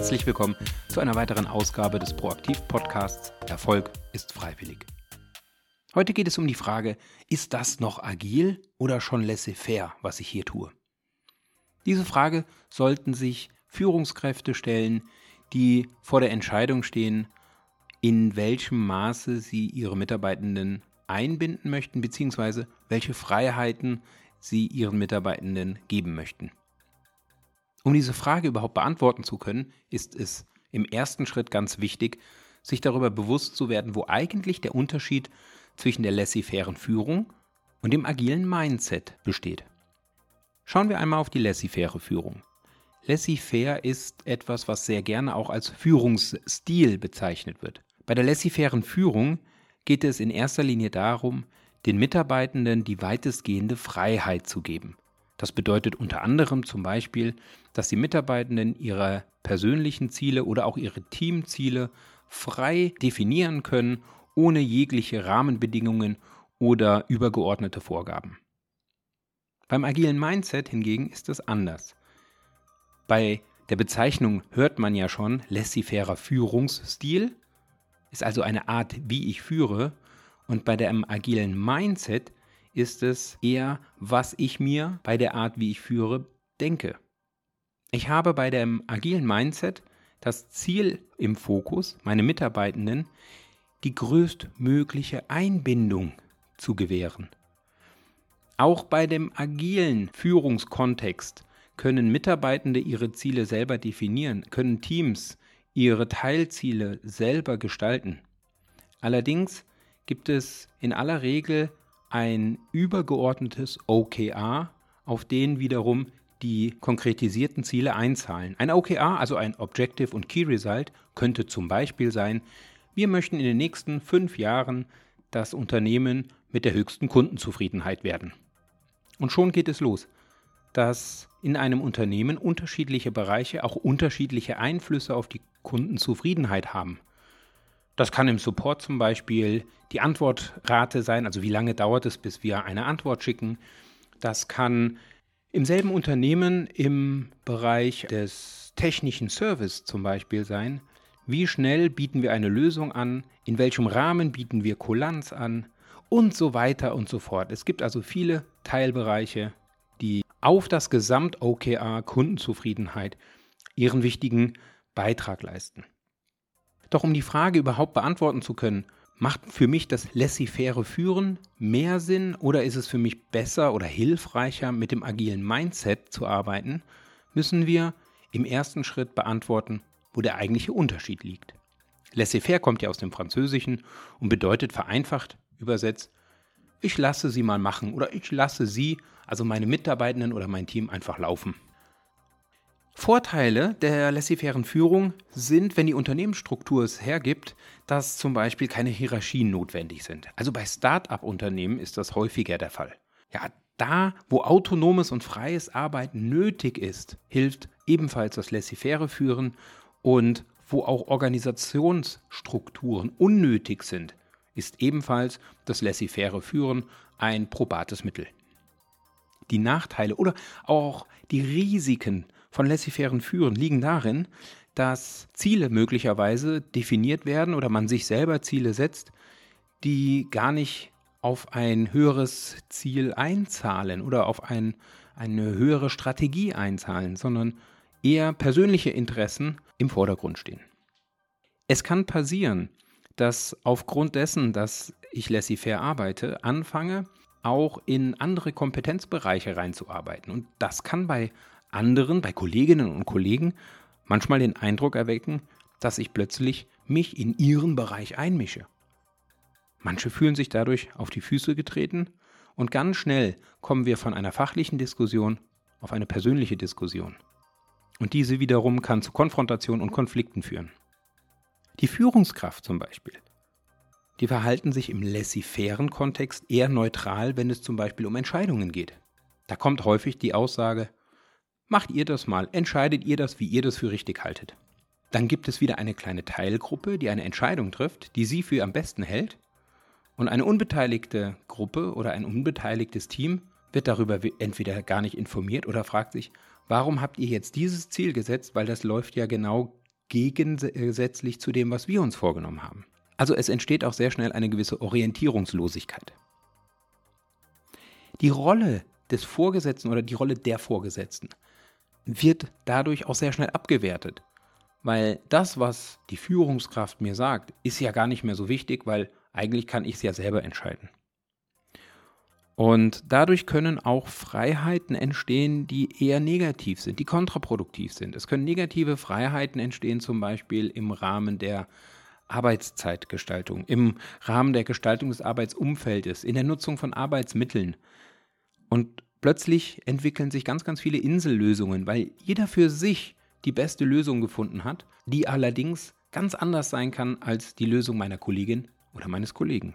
Herzlich willkommen zu einer weiteren Ausgabe des Proaktiv-Podcasts Erfolg ist freiwillig. Heute geht es um die Frage, ist das noch agil oder schon laissez-faire, was ich hier tue? Diese Frage sollten sich Führungskräfte stellen, die vor der Entscheidung stehen, in welchem Maße sie ihre Mitarbeitenden einbinden möchten, beziehungsweise welche Freiheiten sie ihren Mitarbeitenden geben möchten. Um diese Frage überhaupt beantworten zu können, ist es im ersten Schritt ganz wichtig, sich darüber bewusst zu werden, wo eigentlich der Unterschied zwischen der laissez-fairen Führung und dem agilen Mindset besteht. Schauen wir einmal auf die laissez-faire Führung. Laissez-faire ist etwas, was sehr gerne auch als Führungsstil bezeichnet wird. Bei der laissez-fairen Führung geht es in erster Linie darum, den Mitarbeitenden die weitestgehende Freiheit zu geben. Das bedeutet unter anderem zum Beispiel, dass die Mitarbeitenden ihre persönlichen Ziele oder auch ihre Teamziele frei definieren können, ohne jegliche Rahmenbedingungen oder übergeordnete Vorgaben. Beim agilen Mindset hingegen ist es anders. Bei der Bezeichnung hört man ja schon laissez-fairer Führungsstil, ist also eine Art, wie ich führe, und bei dem agilen Mindset ist es eher, was ich mir bei der Art, wie ich führe, denke. Ich habe bei dem agilen Mindset das Ziel im Fokus, meine Mitarbeitenden die größtmögliche Einbindung zu gewähren. Auch bei dem agilen Führungskontext können Mitarbeitende ihre Ziele selber definieren, können Teams ihre Teilziele selber gestalten. Allerdings gibt es in aller Regel ein übergeordnetes OKR, auf den wiederum die konkretisierten Ziele einzahlen. Ein OKR, also ein Objective und Key Result, könnte zum Beispiel sein, wir möchten in den nächsten fünf Jahren das Unternehmen mit der höchsten Kundenzufriedenheit werden. Und schon geht es los, dass in einem Unternehmen unterschiedliche Bereiche auch unterschiedliche Einflüsse auf die Kundenzufriedenheit haben. Das kann im Support zum Beispiel die Antwortrate sein, also wie lange dauert es, bis wir eine Antwort schicken. Das kann im selben Unternehmen im Bereich des technischen Service zum Beispiel sein. Wie schnell bieten wir eine Lösung an? In welchem Rahmen bieten wir Kulanz an? Und so weiter und so fort. Es gibt also viele Teilbereiche, die auf das Gesamt-OKR Kundenzufriedenheit ihren wichtigen Beitrag leisten. Doch um die Frage überhaupt beantworten zu können, macht für mich das laissez-faire Führen mehr Sinn oder ist es für mich besser oder hilfreicher, mit dem agilen Mindset zu arbeiten, müssen wir im ersten Schritt beantworten, wo der eigentliche Unterschied liegt. Laissez-faire kommt ja aus dem Französischen und bedeutet vereinfacht übersetzt, ich lasse sie mal machen oder ich lasse sie, also meine Mitarbeitenden oder mein Team einfach laufen. Vorteile der laissez-fairen Führung sind, wenn die Unternehmensstruktur es hergibt, dass zum Beispiel keine Hierarchien notwendig sind. Also bei Start-up-Unternehmen ist das häufiger der Fall. Ja, da, wo autonomes und freies Arbeiten nötig ist, hilft ebenfalls das laissez-faire Führen und wo auch Organisationsstrukturen unnötig sind, ist ebenfalls das laissez-faire Führen ein probates Mittel. Die Nachteile oder auch die Risiken von laissez-fairen Führen liegen darin, dass Ziele möglicherweise definiert werden oder man sich selber Ziele setzt, die gar nicht auf ein höheres Ziel einzahlen oder auf ein, eine höhere Strategie einzahlen, sondern eher persönliche Interessen im Vordergrund stehen. Es kann passieren, dass aufgrund dessen, dass ich laissez-faire arbeite, anfange, auch in andere Kompetenzbereiche reinzuarbeiten. Und das kann bei anderen, bei Kolleginnen und Kollegen, manchmal den Eindruck erwecken, dass ich plötzlich mich in ihren Bereich einmische. Manche fühlen sich dadurch auf die Füße getreten und ganz schnell kommen wir von einer fachlichen Diskussion auf eine persönliche Diskussion. Und diese wiederum kann zu Konfrontation und Konflikten führen. Die Führungskraft zum Beispiel, die verhalten sich im laissez-fairen Kontext eher neutral, wenn es zum Beispiel um Entscheidungen geht. Da kommt häufig die Aussage, Macht ihr das mal, entscheidet ihr das, wie ihr das für richtig haltet. Dann gibt es wieder eine kleine Teilgruppe, die eine Entscheidung trifft, die sie für am besten hält. Und eine unbeteiligte Gruppe oder ein unbeteiligtes Team wird darüber entweder gar nicht informiert oder fragt sich, warum habt ihr jetzt dieses Ziel gesetzt, weil das läuft ja genau gegensätzlich zu dem, was wir uns vorgenommen haben. Also es entsteht auch sehr schnell eine gewisse Orientierungslosigkeit. Die Rolle des Vorgesetzten oder die Rolle der Vorgesetzten wird dadurch auch sehr schnell abgewertet. Weil das, was die Führungskraft mir sagt, ist ja gar nicht mehr so wichtig, weil eigentlich kann ich es ja selber entscheiden. Und dadurch können auch Freiheiten entstehen, die eher negativ sind, die kontraproduktiv sind. Es können negative Freiheiten entstehen, zum Beispiel im Rahmen der Arbeitszeitgestaltung, im Rahmen der Gestaltung des Arbeitsumfeldes, in der Nutzung von Arbeitsmitteln. Und plötzlich entwickeln sich ganz, ganz viele Insellösungen, weil jeder für sich die beste Lösung gefunden hat, die allerdings ganz anders sein kann als die Lösung meiner Kollegin oder meines Kollegen.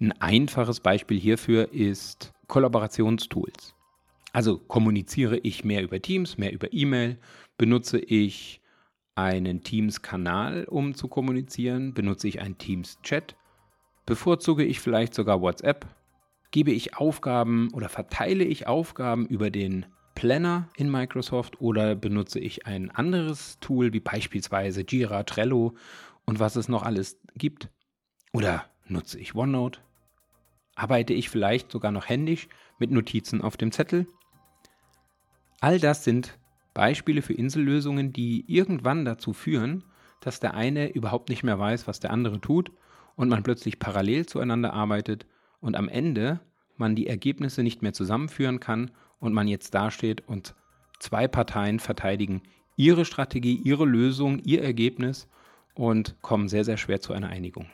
Ein einfaches Beispiel hierfür ist Kollaborationstools. Also kommuniziere ich mehr über Teams, mehr über E-Mail, benutze ich einen Teams-Kanal, um zu kommunizieren, benutze ich einen Teams-Chat, bevorzuge ich vielleicht sogar WhatsApp, gebe ich Aufgaben oder verteile ich Aufgaben über den Planner in Microsoft oder benutze ich ein anderes Tool wie beispielsweise Jira, Trello und was es noch alles gibt? Oder nutze ich OneNote? Arbeite ich vielleicht sogar noch händisch mit Notizen auf dem Zettel? All das sind Beispiele für Insellösungen, die irgendwann dazu führen, dass der eine überhaupt nicht mehr weiß, was der andere tut und man plötzlich parallel zueinander arbeitet und am Ende man die Ergebnisse nicht mehr zusammenführen kann und man jetzt dasteht und zwei Parteien verteidigen ihre Strategie, ihre Lösung, ihr Ergebnis und kommen sehr, sehr schwer zu einer Einigung.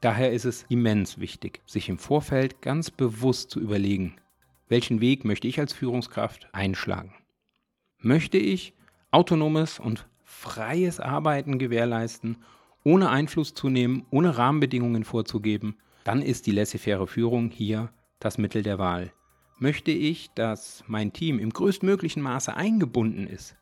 Daher ist es immens wichtig, sich im Vorfeld ganz bewusst zu überlegen, welchen Weg möchte ich als Führungskraft einschlagen. Möchte ich autonomes und freies Arbeiten gewährleisten, ohne Einfluss zu nehmen, ohne Rahmenbedingungen vorzugeben, dann ist die laissez-faire Führung hier das Mittel der Wahl. Möchte ich, dass mein Team im größtmöglichen Maße eingebunden ist,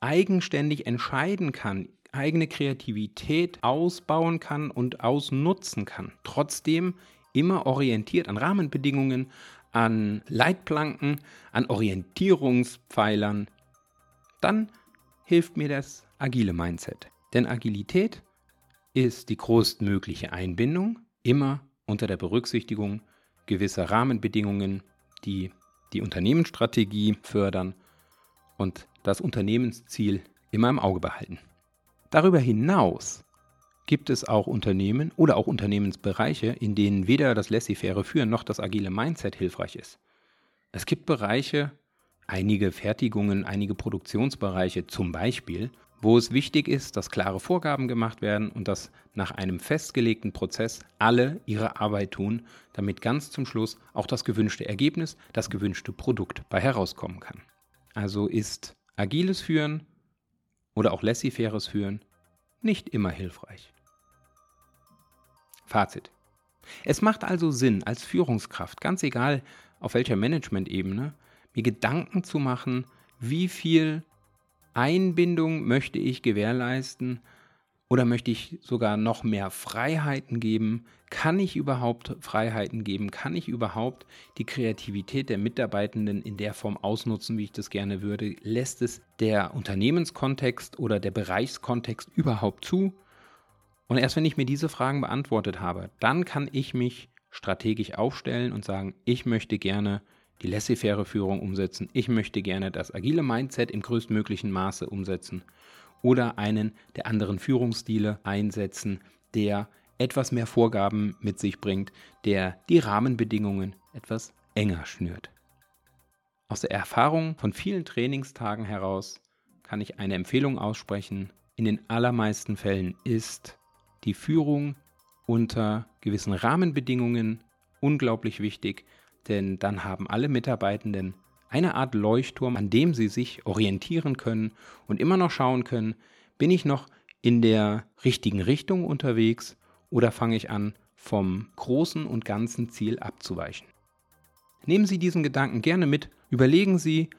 eigenständig entscheiden kann, eigene Kreativität ausbauen kann und ausnutzen kann. Trotzdem immer orientiert an Rahmenbedingungen, an Leitplanken, an Orientierungspfeilern. Dann hilft mir das agile Mindset. Denn Agilität ist die größtmögliche Einbindung, immer unter der Berücksichtigung gewisser Rahmenbedingungen, die die Unternehmensstrategie fördern und das Unternehmensziel immer im Auge behalten. Darüber hinaus gibt es auch Unternehmen oder auch Unternehmensbereiche, in denen weder das laissez-faire Führen noch das agile Mindset hilfreich ist. Es gibt Bereiche, einige Fertigungen, einige Produktionsbereiche zum Beispiel, wo es wichtig ist, dass klare Vorgaben gemacht werden und dass nach einem festgelegten Prozess alle ihre Arbeit tun, damit ganz zum Schluss auch das gewünschte Ergebnis, das gewünschte Produkt bei herauskommen kann. Also ist agiles Führen oder auch laissez-faires Führen nicht immer hilfreich. Fazit. Es macht also Sinn, als Führungskraft, ganz egal auf welcher Management-Ebene, mir Gedanken zu machen, wie viel Einbindung möchte ich gewährleisten oder möchte ich sogar noch mehr Freiheiten geben? Kann ich überhaupt Freiheiten geben? Kann ich überhaupt die Kreativität der Mitarbeitenden in der Form ausnutzen, wie ich das gerne würde? Lässt es der Unternehmenskontext oder der Bereichskontext überhaupt zu? Und erst wenn ich mir diese Fragen beantwortet habe, dann kann ich mich strategisch aufstellen und sagen, ich möchte gerne die laissez-faire Führung umsetzen, ich möchte gerne das agile Mindset im größtmöglichen Maße umsetzen oder einen der anderen Führungsstile einsetzen, der etwas mehr Vorgaben mit sich bringt, der die Rahmenbedingungen etwas enger schnürt. Aus der Erfahrung von vielen Trainingstagen heraus kann ich eine Empfehlung aussprechen. In den allermeisten Fällen ist die Führung unter gewissen Rahmenbedingungen unglaublich wichtig, denn dann haben alle Mitarbeitenden eine Art Leuchtturm, an dem sie sich orientieren können und immer noch schauen können, bin ich noch in der richtigen Richtung unterwegs oder fange ich an, vom großen und ganzen Ziel abzuweichen. Nehmen Sie diesen Gedanken gerne mit, überlegen Sie,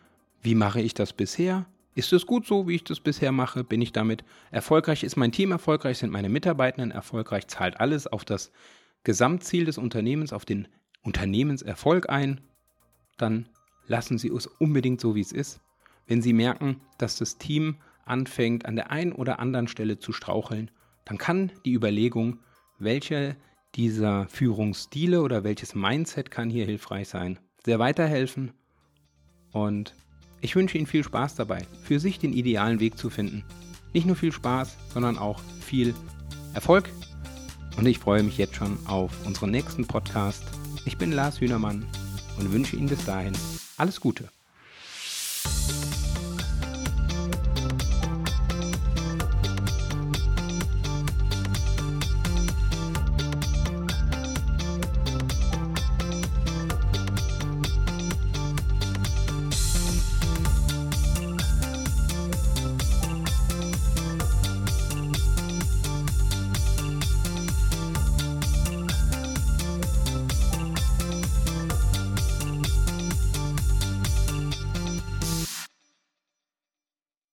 wie mache ich das bisher? Ist es gut so, wie ich das bisher mache? Bin ich damit erfolgreich? Ist mein Team erfolgreich? Sind meine Mitarbeitenden erfolgreich? Zahlt alles auf das Gesamtziel des Unternehmens, auf den Unternehmenserfolg ein? Dann lassen Sie es unbedingt so, wie es ist. Wenn Sie merken, dass das Team anfängt, an der einen oder anderen Stelle zu straucheln, dann kann die Überlegung, welche dieser Führungsstile oder welches Mindset kann hier hilfreich sein, sehr weiterhelfen. Und ich wünsche Ihnen viel Spaß dabei, für sich den idealen Weg zu finden. Nicht nur viel Spaß, sondern auch viel Erfolg. Und ich freue mich jetzt schon auf unseren nächsten Podcast. Ich bin Lars Hühnermann und wünsche Ihnen bis dahin alles Gute.